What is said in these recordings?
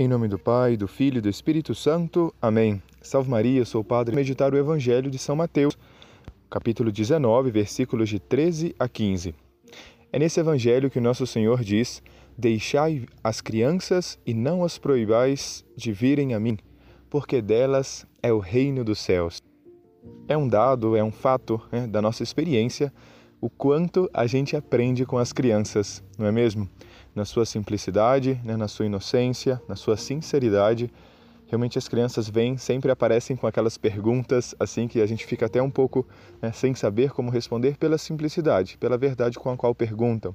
Em nome do Pai, do Filho e do Espírito Santo. Amém. Salve Maria, sou o Padre. Meditar o Evangelho de São Mateus, capítulo 19, versículos de 13 a 15. É nesse Evangelho que nosso Senhor diz: Deixai as crianças e não as proibais de virem a mim, porque delas é o reino dos céus. É um dado, é um fato né, da nossa experiência o quanto a gente aprende com as crianças, não é mesmo? na sua simplicidade, né, na sua inocência, na sua sinceridade. Realmente as crianças vêm, sempre aparecem com aquelas perguntas assim que a gente fica até um pouco né, sem saber como responder pela simplicidade, pela verdade com a qual perguntam.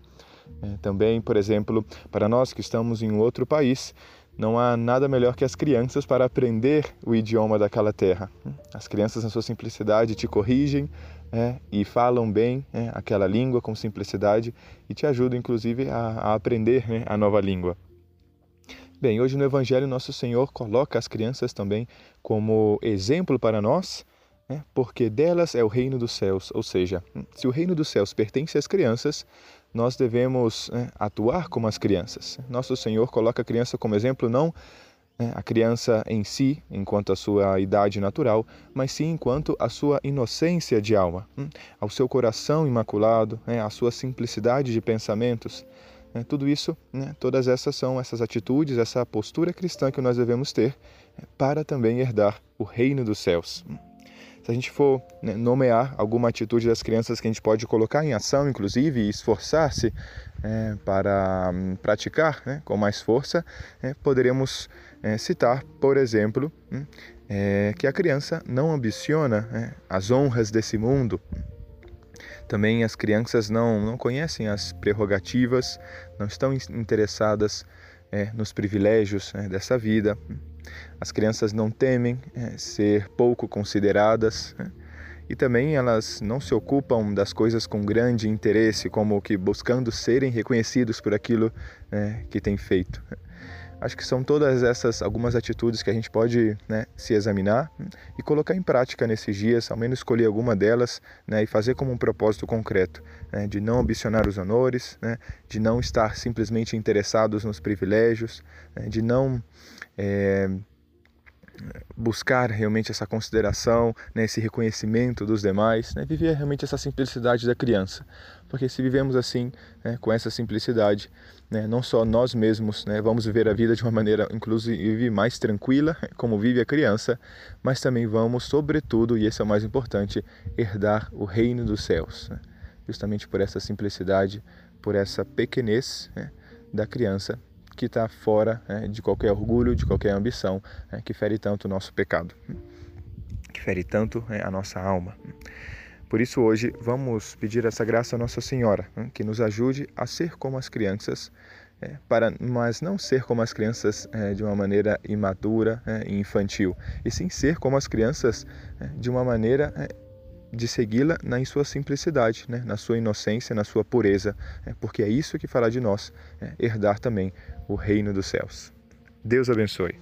É, também, por exemplo, para nós que estamos em outro país, não há nada melhor que as crianças para aprender o idioma daquela terra. As crianças, na sua simplicidade, te corrigem é, e falam bem é, aquela língua com simplicidade e te ajudam, inclusive, a, a aprender né, a nova língua. Bem, hoje no Evangelho, nosso Senhor coloca as crianças também como exemplo para nós né? porque delas é o reino dos céus. Ou seja, se o reino dos céus pertence às crianças, nós devemos né, atuar como as crianças. Nosso Senhor coloca a criança como exemplo, não né, a criança em si, enquanto a sua idade natural, mas sim enquanto a sua inocência de alma, hum, ao seu coração imaculado, né, a sua simplicidade de pensamentos. Né, tudo isso, né, todas essas são essas atitudes, essa postura cristã que nós devemos ter para também herdar o reino dos céus. Hum se a gente for né, nomear alguma atitude das crianças que a gente pode colocar em ação, inclusive, e esforçar-se é, para um, praticar né, com mais força, é, poderíamos é, citar, por exemplo, hum, é, que a criança não ambiciona né, as honras desse mundo. Também as crianças não, não conhecem as prerrogativas, não estão interessadas é, nos privilégios né, dessa vida. As crianças não temem é, ser pouco consideradas né? e também elas não se ocupam das coisas com grande interesse, como que buscando serem reconhecidos por aquilo é, que têm feito. Acho que são todas essas algumas atitudes que a gente pode né, se examinar e colocar em prática nesses dias, ao menos escolher alguma delas né, e fazer como um propósito concreto, né, de não ambicionar os honores, né, de não estar simplesmente interessados nos privilégios, né, de não é, buscar realmente essa consideração, né, esse reconhecimento dos demais, né, viver realmente essa simplicidade da criança. Porque se vivemos assim, né, com essa simplicidade, né, não só nós mesmos né, vamos viver a vida de uma maneira, inclusive, mais tranquila, como vive a criança, mas também vamos, sobretudo, e esse é o mais importante, herdar o reino dos céus. Né, justamente por essa simplicidade, por essa pequenez da criança que está fora né, de qualquer orgulho, de qualquer ambição, né, que fere tanto o nosso pecado, que fere tanto né, a nossa alma. Por isso, hoje, vamos pedir essa graça a Nossa Senhora, né, que nos ajude a ser como as crianças, é, para, mas não ser como as crianças é, de uma maneira imadura é, e infantil, e sim ser como as crianças de uma maneira é, de segui-la na sua simplicidade, né? na sua inocência, na sua pureza, né? porque é isso que fará de nós é, herdar também o reino dos céus. Deus abençoe.